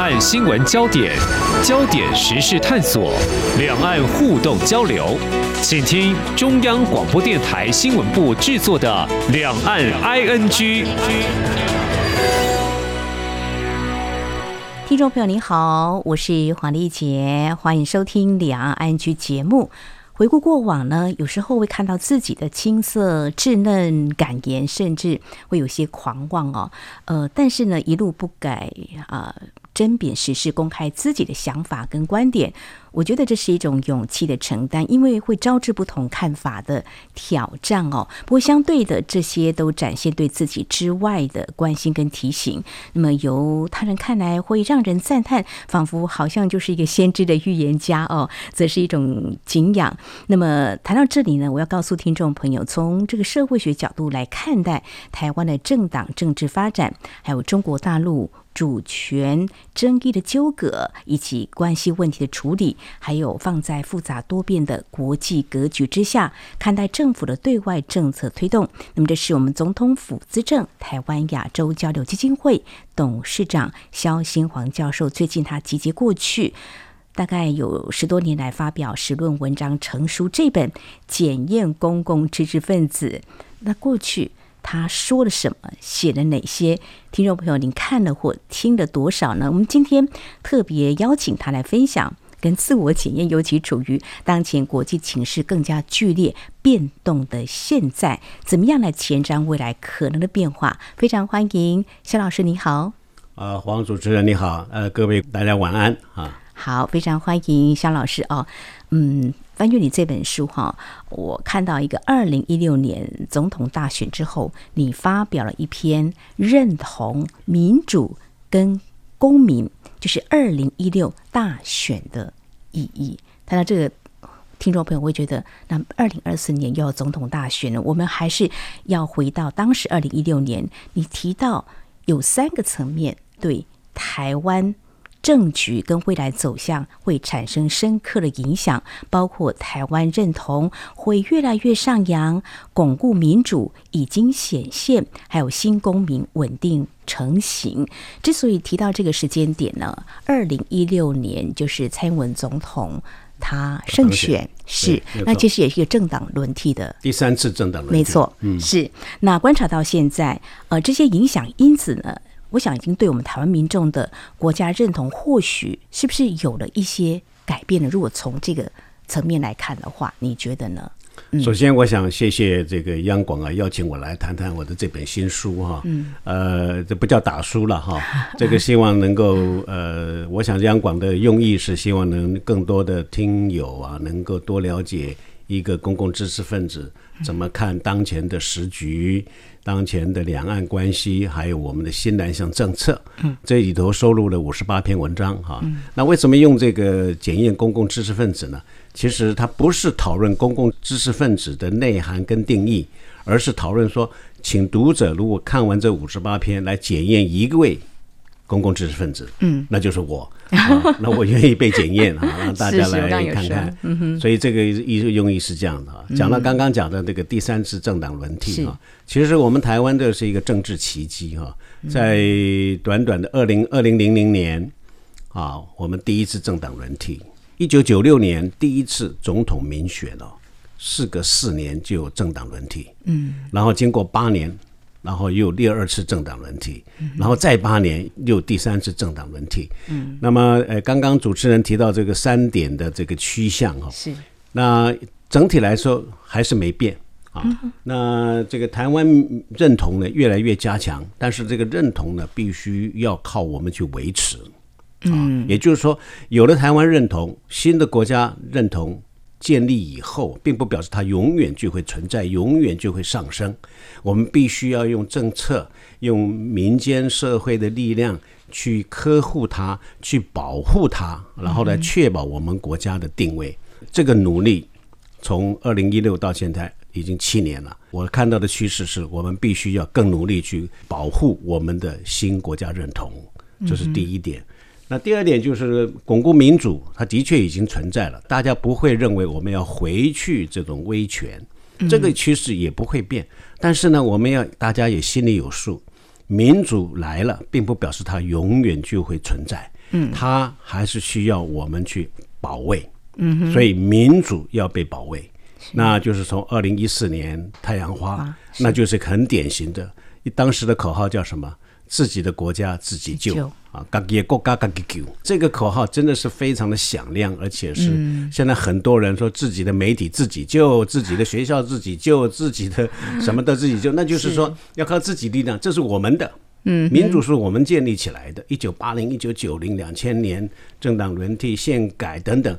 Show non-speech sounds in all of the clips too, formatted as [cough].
岸新闻焦点，焦点时事探索，两岸互动交流，请听中央广播电台新闻部制作的《两岸 ING》。听众朋友您好，我是黄丽杰，欢迎收听《两岸 ING》节目。回顾过往呢，有时候会看到自己的青涩稚嫩感言，甚至会有些狂妄哦。呃，但是呢，一路不改啊。针砭时事，公开自己的想法跟观点，我觉得这是一种勇气的承担，因为会招致不同看法的挑战哦。不过相对的，这些都展现对自己之外的关心跟提醒。那么由他人看来会让人赞叹，仿佛好像就是一个先知的预言家哦，则是一种敬仰。那么谈到这里呢，我要告诉听众朋友，从这个社会学角度来看待台湾的政党政治发展，还有中国大陆。主权争议的纠葛，以及关系问题的处理，还有放在复杂多变的国际格局之下看待政府的对外政策推动。那么，这是我们总统府资政台湾亚洲交流基金会董事长萧新煌教授最近他集结过去大概有十多年来发表实论文章成书这本《检验公共知识分子》。那过去。他说了什么？写了哪些？听众朋友，您看了或听了多少呢？我们今天特别邀请他来分享跟自我检验，尤其处于当前国际情势更加剧烈变动的现在，怎么样来前瞻未来可能的变化？非常欢迎肖老师，你好。啊，黄主持人你好，呃，各位大家晚安啊。好，非常欢迎肖老师哦。嗯。翻阅你这本书哈，我看到一个二零一六年总统大选之后，你发表了一篇认同民主跟公民，就是二零一六大选的意义。谈到这个，听众朋友会觉得，那二零二四年又要总统大选了，我们还是要回到当时二零一六年，你提到有三个层面对台湾。政局跟未来走向会产生深刻的影响，包括台湾认同会越来越上扬，巩固民主已经显现，还有新公民稳定成型。之所以提到这个时间点呢，二零一六年就是蔡英文总统他胜选，是那其实也是一个政党轮替的第三次政党轮替，没错，嗯，是那观察到现在，呃，这些影响因子呢。我想已经对我们台湾民众的国家认同，或许是不是有了一些改变呢？如果从这个层面来看的话，你觉得呢？嗯、首先，我想谢谢这个央广啊，邀请我来谈谈我的这本新书哈。嗯。呃，这不叫打书了哈，[laughs] 这个希望能够呃，我想央广的用意是希望能更多的听友啊，能够多了解一个公共知识分子怎么看当前的时局。当前的两岸关系，还有我们的新南向政策，嗯，这里头收录了五十八篇文章哈。那为什么用这个检验公共知识分子呢？其实它不是讨论公共知识分子的内涵跟定义，而是讨论说，请读者如果看完这五十八篇，来检验一位。公共知识分子，嗯，那就是我，啊、[laughs] 那我愿意被检验啊，让大家来看看。嗯、所以这个意用意是这样的啊。讲到刚刚讲的这个第三次政党轮替啊，其实我们台湾这是一个政治奇迹哈，在短短的二零二零零零年啊，我们第一次政党轮替，一九九六年第一次总统民选哦，事隔四年就有政党轮替，嗯，然后经过八年。然后又第二次政党轮替，然后再八年又第三次政党轮替。嗯，那么呃，刚刚主持人提到这个三点的这个趋向哈，是。那整体来说还是没变啊。那这个台湾认同呢越来越加强，但是这个认同呢必须要靠我们去维持。嗯，也就是说，有了台湾认同，新的国家认同。建立以后，并不表示它永远就会存在，永远就会上升。我们必须要用政策、用民间社会的力量去呵护它，去保护它，然后来确保我们国家的定位。这个努力从二零一六到现在已经七年了。我看到的趋势是我们必须要更努力去保护我们的新国家认同，这是第一点。那第二点就是巩固民主，它的确已经存在了，大家不会认为我们要回去这种威权，这个趋势也不会变。但是呢，我们要大家也心里有数，民主来了，并不表示它永远就会存在。嗯，它还是需要我们去保卫。嗯，所以民主要被保卫，那就是从二零一四年太阳花，那就是很典型的，当时的口号叫什么？自己的国家自己救啊，自己的国家自己救。这个口号真的是非常的响亮，而且是现在很多人说自己的媒体自己救，自己的学校自己救，自己的 [laughs] 什么的自己救，那就是说要靠自己力量，这是我们的。嗯，民主是我们建立起来的，一九八零、一九九零、两千年政党轮替、宪改等等。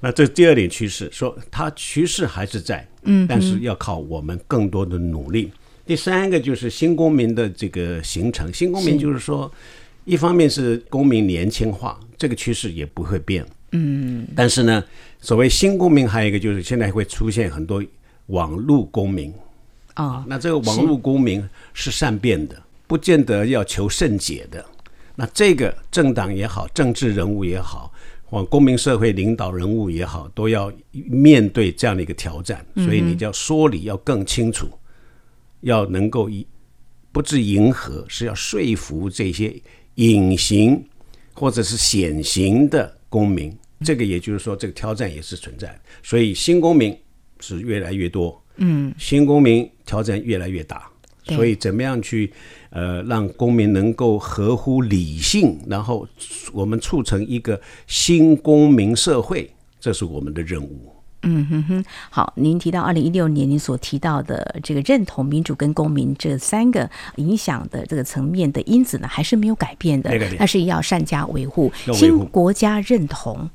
那这第二点趋势，说它趋势还是在，嗯，但是要靠我们更多的努力。第三个就是新公民的这个形成，新公民就是说，一方面是公民年轻化，这个趋势也不会变。嗯，但是呢，所谓新公民还有一个就是现在会出现很多网络公民。啊，那这个网络公民是善变的，不见得要求甚解的。那这个政党也好，政治人物也好，或公民社会领导人物也好，都要面对这样的一个挑战。所以你就要说理要更清楚。要能够以不至迎合，是要说服这些隐形或者是显形的公民。这个也就是说，这个挑战也是存在。所以新公民是越来越多，嗯，新公民挑战越来越大。所以怎么样去呃让公民能够合乎理性，然后我们促成一个新公民社会，这是我们的任务。嗯哼哼，好，您提到二零一六年您所提到的这个认同民主跟公民这三个影响的这个层面的因子呢，还是没有改变的，但是要善加维护。新国家认同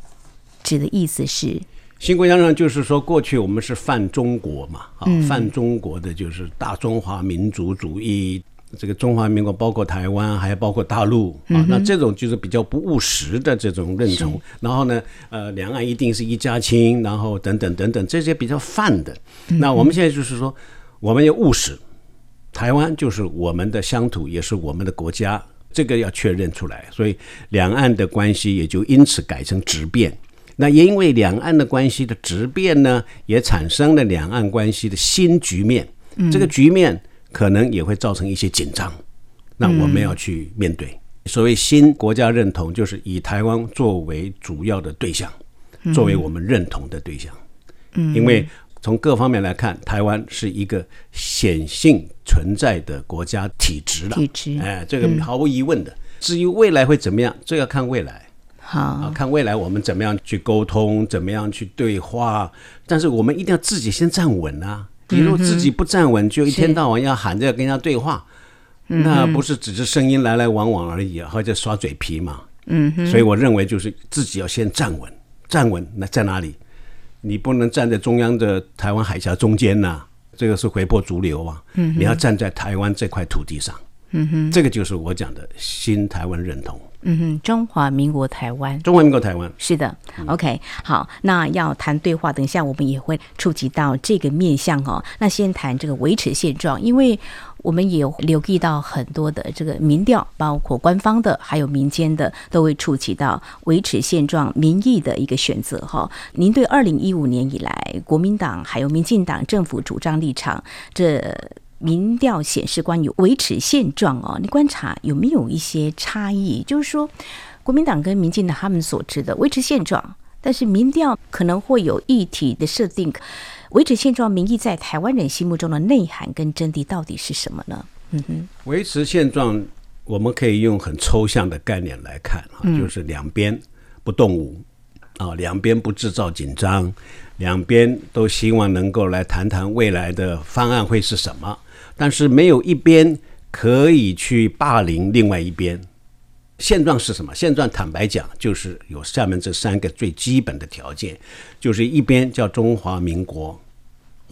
指的意思是，新国家认同就是说，过去我们是泛中国嘛，啊，泛中国的就是大中华民族主义。这个中华民国包括台湾，还包括大陆啊，那这种就是比较不务实的这种认同。然后呢，呃，两岸一定是一家亲，然后等等等等，这些比较泛的。那我们现在就是说，我们要务实，台湾就是我们的乡土，也是我们的国家，这个要确认出来。所以两岸的关系也就因此改成质变。那也因为两岸的关系的质变呢，也产生了两岸关系的新局面。这个局面。可能也会造成一些紧张，那我们要去面对。嗯、所谓新国家认同，就是以台湾作为主要的对象，作为我们认同的对象。嗯，因为从各方面来看，台湾是一个显性存在的国家体制了。体制，哎，这个毫无疑问的。至于未来会怎么样，这要看未来。好啊，看未来我们怎么样去沟通，怎么样去对话。但是我们一定要自己先站稳啊。你如果自己不站稳，就一天到晚要喊着要跟人家对话，那不是只是声音来来往往而已，或者耍嘴皮嘛。嗯，所以我认为就是自己要先站稳，站稳那在哪里？你不能站在中央的台湾海峡中间呐，这个是回波逐流啊。嗯，你要站在台湾这块土地上。嗯哼，这个就是我讲的新台湾认同。嗯哼，中华民国台湾，中华民国台湾是的。OK，好，那要谈对话，等一下我们也会触及到这个面向哦。那先谈这个维持现状，因为我们也留意到很多的这个民调，包括官方的，还有民间的，都会触及到维持现状民意的一个选择哈。您对二零一五年以来国民党还有民进党政府主张立场这？民调显示，关于维持现状哦，你观察有没有一些差异？就是说，国民党跟民进党他们所知的维持现状，但是民调可能会有议题的设定。维持现状民意在台湾人心目中的内涵跟真谛到底是什么呢？嗯哼，维持现状，我们可以用很抽象的概念来看啊，就是两边不动武啊，两边不制造紧张，两边都希望能够来谈谈未来的方案会是什么。但是没有一边可以去霸凌另外一边。现状是什么？现状坦白讲，就是有下面这三个最基本的条件，就是一边叫中华民国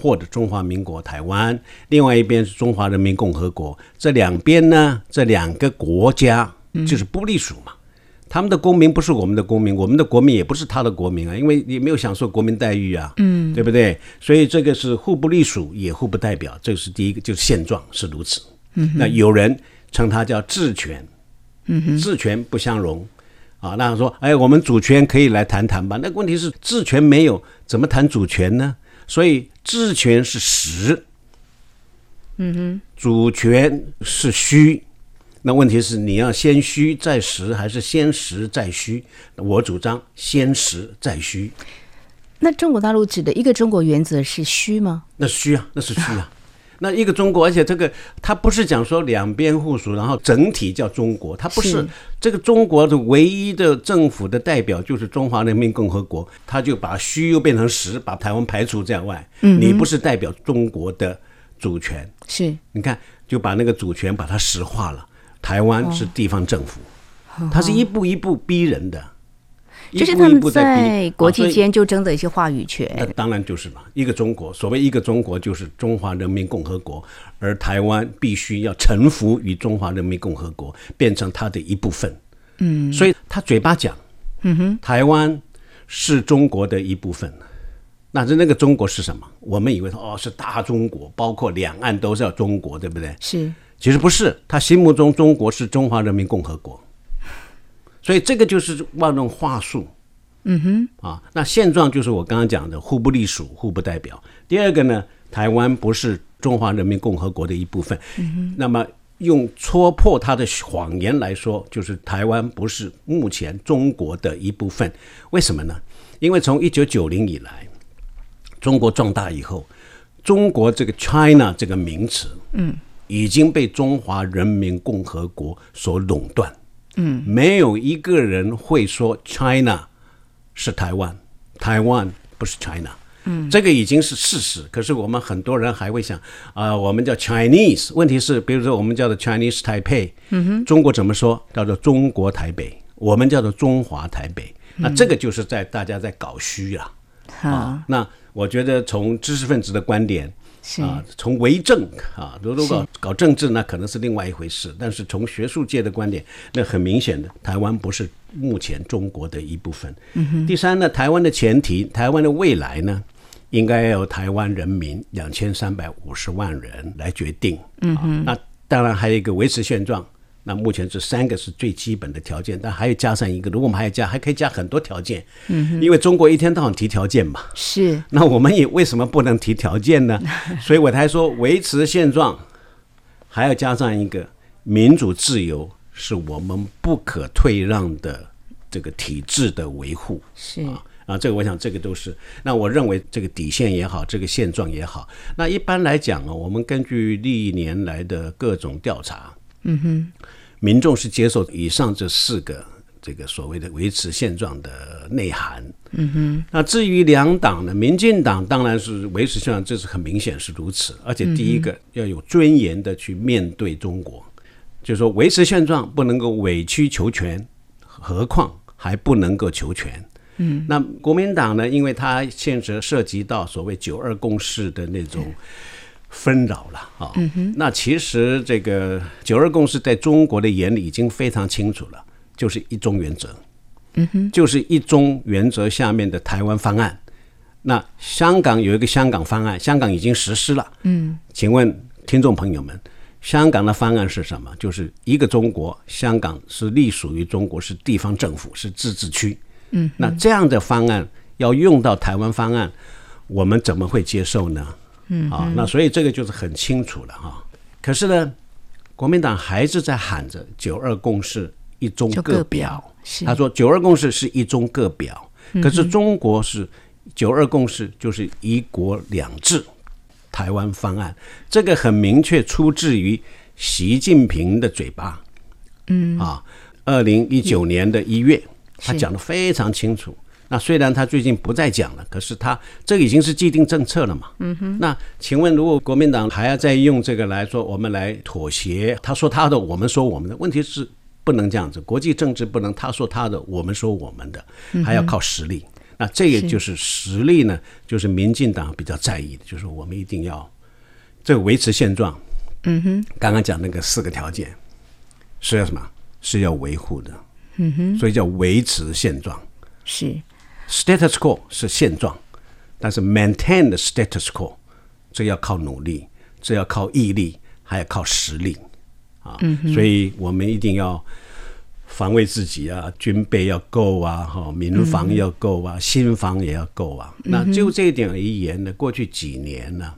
或者中华民国台湾，另外一边是中华人民共和国。这两边呢，这两个国家就是不隶属嘛。他们的公民不是我们的公民，我们的国民也不是他的国民啊，因为也没有享受国民待遇啊，嗯，对不对？所以这个是互不隶属，也互不代表，这是第一个，就是现状是如此。嗯，那有人称它叫治权，嗯哼，治权不相容啊。那说，哎，我们主权可以来谈谈吧？那个问题是治权没有，怎么谈主权呢？所以治权是实，嗯哼，主权是虚。那问题是你要先虚再实，还是先实再虚？我主张先实再虚。那中国大陆指的一个中国原则是虚吗？那虚啊，那是虚啊。[laughs] 那一个中国，而且这个它不是讲说两边互属，然后整体叫中国，它不是，是这个中国的唯一的政府的代表就是中华人民共和国，他就把虚又变成实，把台湾排除在外。嗯，你不是代表中国的主权，是你看就把那个主权把它实化了。台湾是地方政府，它是一步一步逼人的。就是他们在国际间就争的一些话语权，那当然就是嘛。一个中国，所谓一个中国就是中华人民共和国，而台湾必须要臣服于中华人民共和国，变成它的一部分。嗯，所以他嘴巴讲，嗯哼，台湾是中国的一部分。那这那个中国是什么？我们以为哦是大中国，包括两岸都是要中国，对不对？是，其实不是，他心目中中国是中华人民共和国。所以这个就是万用话术，嗯哼，啊，那现状就是我刚刚讲的互不隶属、互不代表。第二个呢，台湾不是中华人民共和国的一部分，嗯哼，那么用戳破他的谎言来说，就是台湾不是目前中国的一部分。为什么呢？因为从一九九零以来，中国壮大以后，中国这个 China 这个名词，嗯，已经被中华人民共和国所垄断。嗯，没有一个人会说 China 是台湾，台湾不是 China。嗯，这个已经是事实。可是我们很多人还会想啊、呃，我们叫 Chinese。问题是，比如说我们叫做 Chinese Taipei，嗯哼，中国怎么说？叫做中国台北，我们叫做中华台北。那这个就是在大家在搞虚啊。好、啊，那我觉得从知识分子的观点。啊，从为政啊，如果搞搞政治，那可能是另外一回事。但是从学术界的观点，那很明显的，台湾不是目前中国的一部分。嗯。第三呢，台湾的前提，台湾的未来呢，应该要由台湾人民两千三百五十万人来决定。嗯哼。那当然还有一个维持现状。那目前这三个是最基本的条件，但还要加上一个，如果我们还要加，还可以加很多条件。嗯，因为中国一天到晚提条件嘛。是。那我们也为什么不能提条件呢？[laughs] 所以我才说维持现状，还要加上一个民主自由，是我们不可退让的这个体制的维护。是啊，啊，这个我想这个都是。那我认为这个底线也好，这个现状也好。那一般来讲啊，我们根据历年来的各种调查。嗯哼，民众是接受以上这四个这个所谓的维持现状的内涵。嗯哼，那至于两党呢，民进党当然是维持现状，这是很明显是如此。而且第一个要有尊严的去面对中国，就是说维持现状不能够委曲求全，何况还不能够求全。嗯，那国民党呢，因为它现实涉及到所谓九二共识的那种。纷扰了啊！那其实这个九二共识在中国的眼里已经非常清楚了，就是一中原则，嗯哼，就是一中原则下面的台湾方案。那香港有一个香港方案，香港已经实施了，嗯，请问听众朋友们，香港的方案是什么？就是一个中国，香港是隶属于中国，是地方政府，是自治区，嗯，那这样的方案要用到台湾方案，我们怎么会接受呢？嗯，啊，那所以这个就是很清楚了哈。可是呢，国民党还是在喊着“九二共识，一中各表”。他说“九二共识是一中各表”，可是中国是“九二共识就是一国两制”，台湾方案这个很明确出自于习近平的嘴巴。嗯，啊，二零一九年的一月，他讲的非常清楚。那虽然他最近不再讲了，可是他这已经是既定政策了嘛。嗯哼。那请问，如果国民党还要再用这个来说，我们来妥协，他说他的，我们说我们的，问题是不能这样子。国际政治不能他说他的，我们说我们的，还要靠实力。那这个就是实力呢，就是民进党比较在意的，就是我们一定要这个维持现状。嗯哼。刚刚讲那个四个条件是要什么？是要维护的。嗯哼。所以叫维持现状。是。Status quo 是现状，但是 maintain the status quo，这要靠努力，这要靠毅力，还要靠实力啊！所以我们一定要防卫自己啊，军备要够啊，哈，民防要够啊，心防也要够啊。那就这一点而言呢，过去几年呢，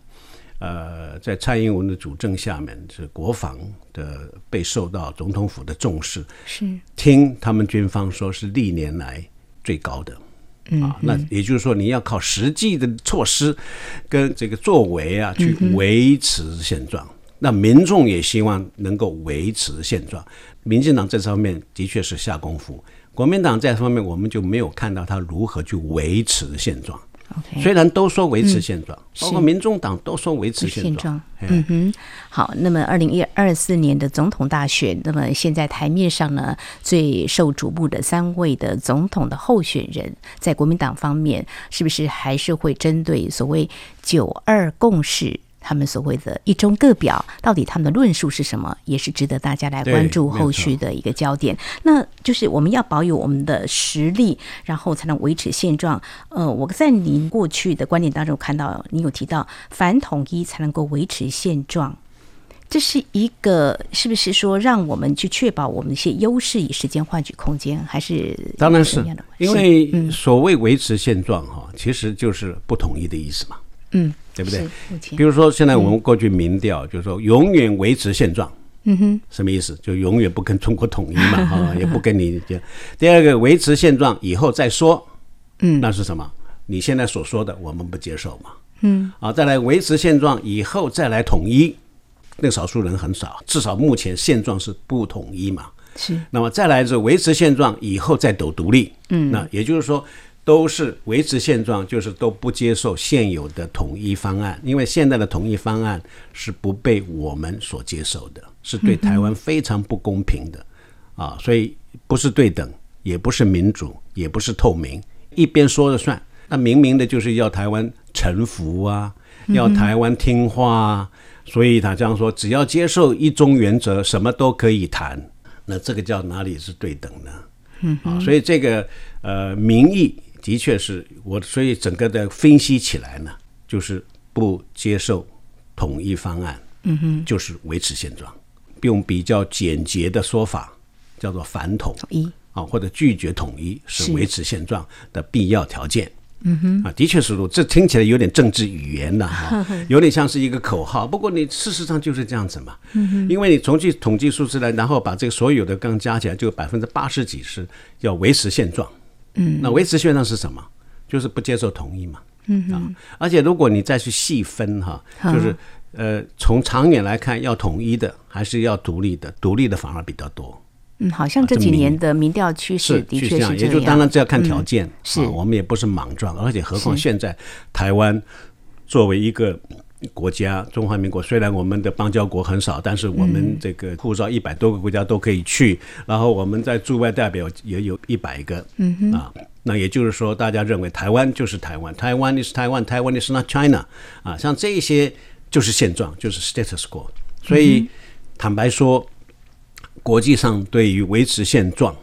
呃，在蔡英文的主政下面，是国防的被受到总统府的重视，是听他们军方说是历年来最高的。嗯，啊，那也就是说，你要靠实际的措施跟这个作为啊，去维持现状。那民众也希望能够维持现状。民进党这方面的确是下功夫，国民党这方面我们就没有看到他如何去维持现状。虽然都说维持现状，嗯、包括民众党都说维持现状。现状嗯哼，好。那么，二零一二四年的总统大选，那么现在台面上呢，最受瞩目的三位的总统的候选人，在国民党方面，是不是还是会针对所谓“九二共识”？他们所谓的一中各表，到底他们的论述是什么，也是值得大家来关注后续的一个焦点。那就是我们要保有我们的实力，然后才能维持现状。呃，我在您过去的观点当中看到，你有提到反统一才能够维持现状，这是一个是不是说让我们去确保我们一些优势，以时间换取空间，还是当然是因为所谓维持现状哈，其实就是不统一的意思嘛。嗯。对不对？比如说，现在我们过去民调就是说，永远维持现状。嗯哼，什么意思？就永远不跟中国统一嘛，[laughs] 哈，也不跟你。第二个，维持现状以后再说。嗯，那是什么？你现在所说的，我们不接受嘛。嗯，啊，再来维持现状以后再来统一，那少数人很少，至少目前现状是不统一嘛。是。那么再来是维持现状以后再走独立。嗯，那也就是说。都是维持现状，就是都不接受现有的统一方案，因为现在的统一方案是不被我们所接受的，是对台湾非常不公平的啊，所以不是对等，也不是民主，也不是透明，一边说了算，那明明的就是要台湾臣服啊，要台湾听话啊，所以他这样说，只要接受一中原则，什么都可以谈，那这个叫哪里是对等呢？啊，所以这个呃民意。的确是我，所以整个的分析起来呢，就是不接受统一方案，嗯哼，就是维持现状，用比较简洁的说法叫做反统一。啊，或者拒绝统一是维持现状的必要条件，嗯哼，啊，的确是如这听起来有点政治语言了哈，[laughs] 有点像是一个口号，不过你事实上就是这样子嘛，嗯哼，因为你从去统计数字来，然后把这个所有的刚加起来，就百分之八十几是要维持现状。嗯，那维持现状是什么？就是不接受统一嘛。嗯啊，而且如果你再去细分哈，就是呃，从长远来看，要统一的还是要独立的？独立的反而比较多。嗯，好像这几年的民调趋势的确是这样。也就当然这要看条件。嗯、是，我们也不是莽撞，而且何况现在台湾作为一个。国家中华民国虽然我们的邦交国很少，但是我们这个护照一百多个国家都可以去，嗯、然后我们在驻外代表也有一百个，啊，那也就是说，大家认为台湾就是台湾，台湾 is 台湾，台湾 is not China 啊，像这些就是现状，就是 status quo。所以坦白说，国际上对于维持现状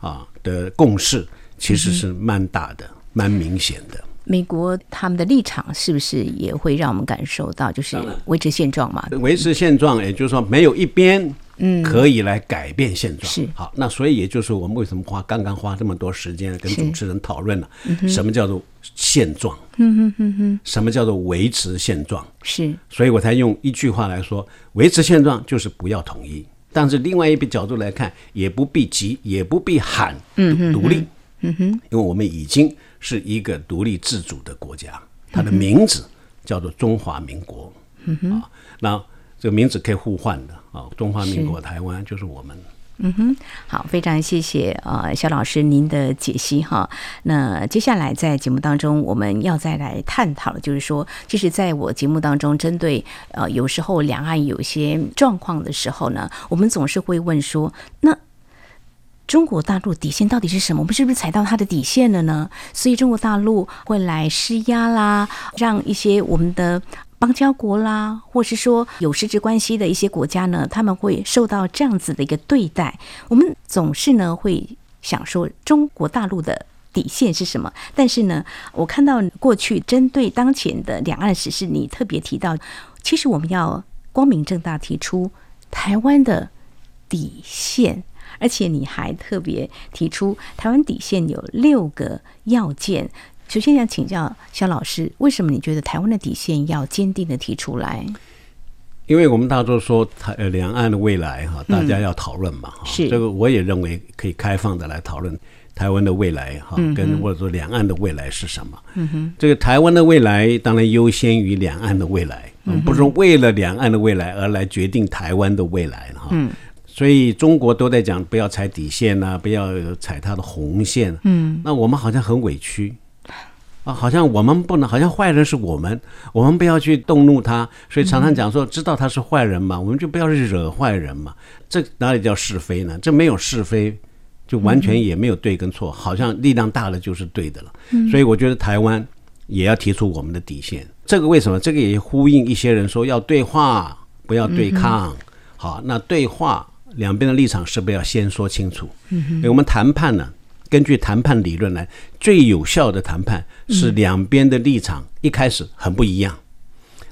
啊的共识其实是蛮大的，蛮明显的。美国他们的立场是不是也会让我们感受到，就是维持现状嘛？维持现状，也就是说没有一边嗯可以来改变现状。是好，那所以也就是我们为什么花刚刚花这么多时间跟主持人讨论了，什么叫做现状？嗯哼哼哼，什么叫做维持现状？是，所以我才用一句话来说，维持现状就是不要统一，但是另外一个角度来看，也不必急，也不必喊独立。嗯哼，因为我们已经。是一个独立自主的国家，它的名字叫做中华民国。嗯哼，啊，那这个名字可以互换的啊，中华民国台湾就是我们。嗯哼，好，非常谢谢呃肖老师您的解析哈。那接下来在节目当中，我们要再来探讨的就是说，其实在我节目当中，针对呃有时候两岸有些状况的时候呢，我们总是会问说，那。中国大陆底线到底是什么？我们是不是踩到它的底线了呢？所以中国大陆会来施压啦，让一些我们的邦交国啦，或是说有实质关系的一些国家呢，他们会受到这样子的一个对待。我们总是呢会想说中国大陆的底线是什么？但是呢，我看到过去针对当前的两岸时事，你特别提到，其实我们要光明正大提出台湾的底线。而且你还特别提出台湾底线有六个要件，首先想请教肖老师，为什么你觉得台湾的底线要坚定的提出来？因为我们大多说台呃两岸的未来哈，大家要讨论嘛，嗯、是。这个我也认为可以开放的来讨论台湾的未来哈，跟或者说两岸的未来是什么？嗯哼，这个台湾的未来当然优先于两岸的未来，嗯，不是为了两岸的未来而来决定台湾的未来哈。嗯，所以中国都在讲不要踩底线呐，不要踩他的红线。嗯，那我们好像很委屈。啊，好像我们不能，好像坏人是我们，我们不要去动怒他，所以常常讲说，知道他是坏人嘛，我们就不要去惹坏人嘛。这哪里叫是非呢？这没有是非，就完全也没有对跟错，好像力量大了就是对的了。所以我觉得台湾也要提出我们的底线。这个为什么？这个也呼应一些人说要对话，不要对抗。好，那对话两边的立场是不是要先说清楚？嗯我们谈判呢？根据谈判理论来，最有效的谈判是两边的立场一开始很不一样，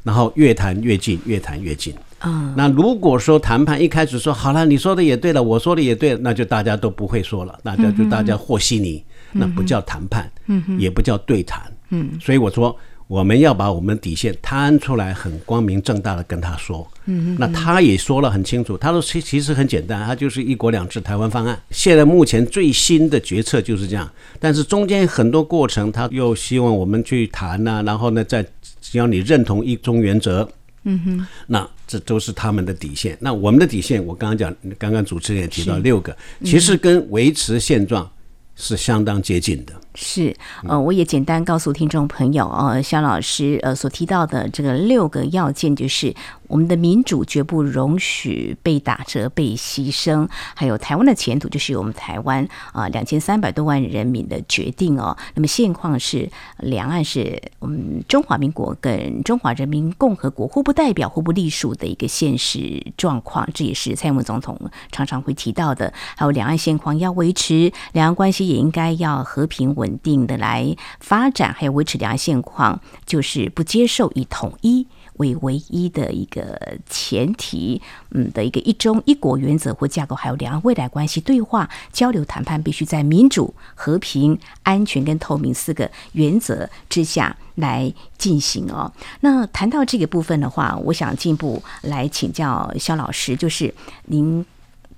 然后越谈越近，越谈越近。啊，那如果说谈判一开始说好了，你说的也对了，我说的也对了，那就大家都不会说了，大家就大家和稀泥，那不叫谈判，也不叫对谈。嗯，所以我说。我们要把我们的底线摊出来，很光明正大的跟他说。嗯，那他也说了很清楚，他说其其实很简单，他就是一国两制台湾方案。现在目前最新的决策就是这样，但是中间很多过程，他又希望我们去谈呐，然后呢，再只要你认同一中原则，嗯哼，那这都是他们的底线。那我们的底线，我刚刚讲，刚刚主持人也提到六个，其实跟维持现状是相当接近的。是，呃，我也简单告诉听众朋友，呃，肖老师呃所提到的这个六个要件，就是我们的民主绝不容许被打折、被牺牲，还有台湾的前途就是由我们台湾啊两千三百多万人民的决定哦。那么现况是，两岸是我们中华民国跟中华人民共和国互不代表、互不隶属的一个现实状况，这也是蔡英文总统常常会提到的。还有两岸现况要维持，两岸关系也应该要和平稳定的来发展，还有维持两岸现况，就是不接受以统一为唯一的一个前提，嗯的一个一中一国原则或架构，还有两岸未来关系对话交流谈判，必须在民主、和平、安全跟透明四个原则之下来进行哦。那谈到这个部分的话，我想进一步来请教肖老师，就是您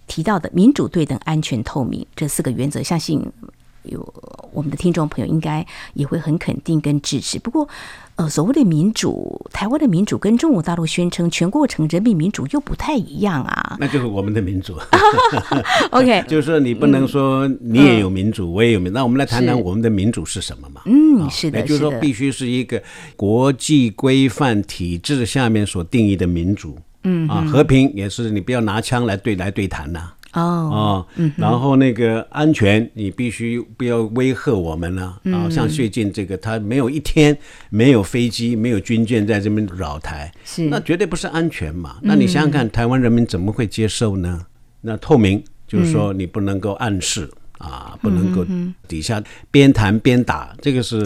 提到的民主、对等、安全、透明这四个原则，相信。有我们的听众朋友应该也会很肯定跟支持。不过，呃，所谓的民主，台湾的民主跟中国大陆宣称全过程人民民主又不太一样啊。那就是我们的民主。[laughs] OK，[laughs] 就是说你不能说你也有民主，嗯、我也有民主。那我们来谈谈我们的民主是什么嘛？嗯，是的，也就是说必须是一个国际规范体制下面所定义的民主。嗯啊，和平也是你不要拿枪来对来对谈呐、啊。哦，嗯，然后那个安全，你必须不要威吓我们了啊！像最近这个，他没有一天没有飞机、没有军舰在这边扰台，是那绝对不是安全嘛？那你想想看，台湾人民怎么会接受呢？那透明就是说你不能够暗示啊，不能够底下边谈边打，这个是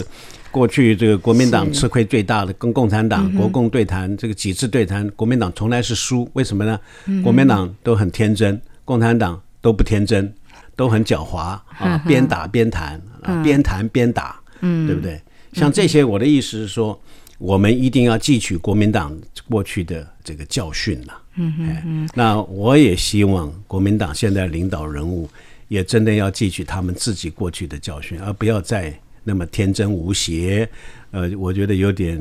过去这个国民党吃亏最大的，跟共产党国共对谈这个几次对谈，国民党从来是输，为什么呢？国民党都很天真。共产党都不天真，都很狡猾啊！边打边谈，啊，边谈边打，嗯，对不对？像这些，我的意思是说，我们一定要汲取国民党过去的这个教训了。嗯嗯，那我也希望国民党现在领导人物也真的要汲取他们自己过去的教训，而不要再那么天真无邪。呃，我觉得有点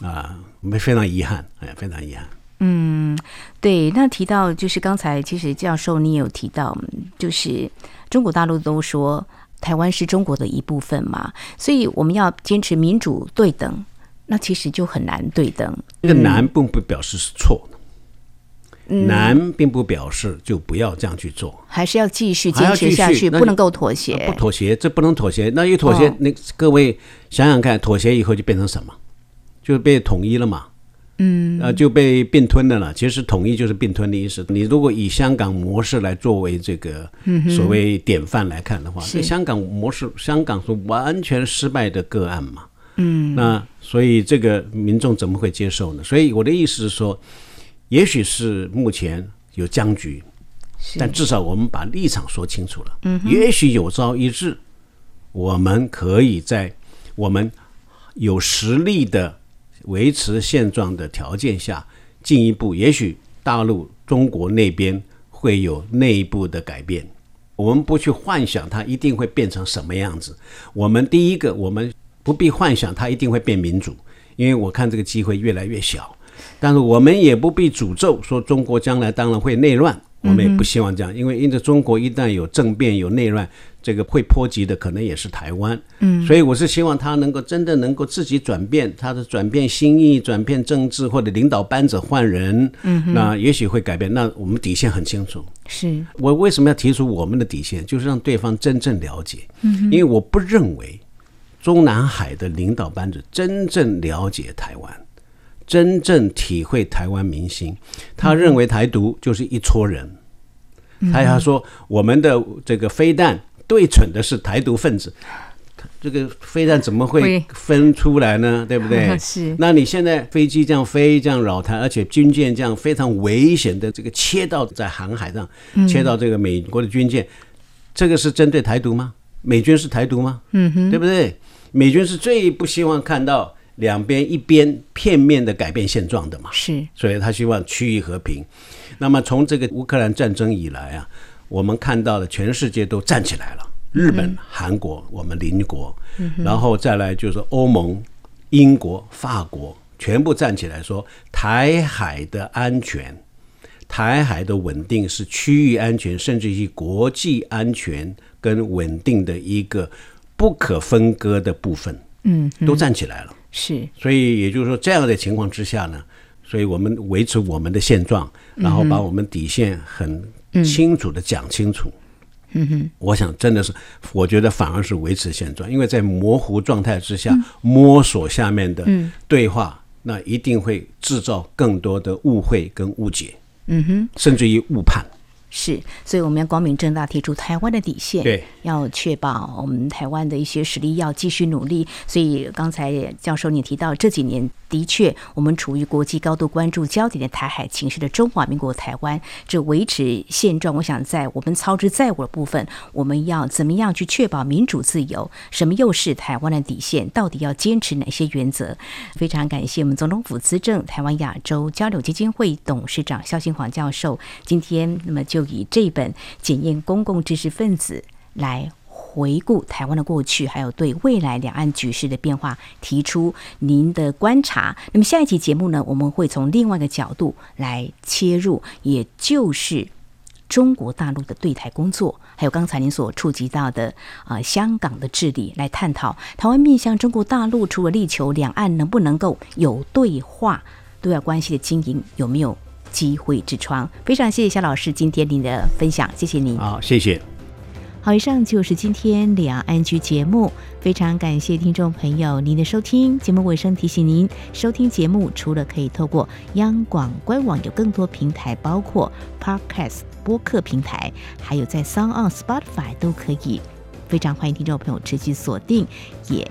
啊，我们非常遗憾，哎，非常遗憾。嗯，对，那提到就是刚才其实教授你也有提到，就是中国大陆都说台湾是中国的一部分嘛，所以我们要坚持民主对等，那其实就很难对等。这个难并不表示是错难并不表示就不要这样去做，还是要继续坚持下去，不能够妥协。不妥协，这不能妥协。那一妥协，哦、那各位想想看，妥协以后就变成什么？就被统一了嘛。嗯，啊，就被并吞的了。其实统一就是并吞的意思。你如果以香港模式来作为这个所谓典范来看的话，那香港模式，香港是完全失败的个案嘛。嗯，那所以这个民众怎么会接受呢？所以我的意思是说，也许是目前有僵局，但至少我们把立场说清楚了。嗯，也许有朝一日，我们可以在我们有实力的维持现状的条件下，进一步，也许大陆中国那边会有内部的改变。我们不去幻想它一定会变成什么样子。我们第一个，我们不必幻想它一定会变民主，因为我看这个机会越来越小。但是我们也不必诅咒说中国将来当然会内乱。我们也不希望这样，因为因着中国一旦有政变、有内乱，这个会波及的可能也是台湾。嗯，所以我是希望他能够真的能够自己转变，他的转变心意、转变政治或者领导班子换人，嗯，那也许会改变。那我们底线很清楚。是我为什么要提出我们的底线，就是让对方真正了解。嗯，因为我不认为中南海的领导班子真正了解台湾。真正体会台湾民心，他认为台独就是一撮人。他要说我们的这个飞弹对蠢的是台独分子，这个飞弹怎么会分出来呢？对不对？[laughs] 是。那你现在飞机这样飞，这样扰台，而且军舰这样非常危险的这个切到在航海上，切到这个美国的军舰，这个是针对台独吗？美军是台独吗？嗯哼，对不对？美军是最不希望看到。两边一边片面的改变现状的嘛，是，所以他希望区域和平。那么从这个乌克兰战争以来啊，我们看到的全世界都站起来了，日本、韩国，我们邻国，然后再来就是欧盟、英国、法国，全部站起来说，台海的安全、台海的稳定是区域安全，甚至于国际安全跟稳定的一个不可分割的部分。嗯，都站起来了。是，所以也就是说，这样的情况之下呢，所以我们维持我们的现状，然后把我们底线很清楚的讲清楚。嗯哼，我想真的是，我觉得反而是维持现状，因为在模糊状态之下摸索下面的对话，那一定会制造更多的误会跟误解。嗯哼，甚至于误判。是，所以我们要光明正大提出台湾的底线，对，要确保我们台湾的一些实力要继续努力。所以刚才教授你提到这几年。的确，我们处于国际高度关注焦点的台海情势的中华民国台湾，这维持现状。我想在我们操之在我的部分，我们要怎么样去确保民主自由？什么又是台湾的底线？到底要坚持哪些原则？非常感谢我们总统府资政台湾亚洲交流基金会董事长肖新煌教授，今天那么就以这本检验公共知识分子来。回顾台湾的过去，还有对未来两岸局势的变化提出您的观察。那么下一期节目呢，我们会从另外一个角度来切入，也就是中国大陆的对台工作，还有刚才您所触及到的啊、呃、香港的治理，来探讨台湾面向中国大陆，除了力求两岸能不能够有对话，对外关系的经营有没有机会之窗？非常谢谢肖老师今天您的分享，谢谢您。好，谢谢。好，以上就是今天两岸 ING 节目，非常感谢听众朋友您的收听。节目尾声提醒您，收听节目除了可以透过央广官网，有更多平台，包括 Podcast 播客平台，还有在 Sound on Spotify 都可以。非常欢迎听众朋友持续锁定，也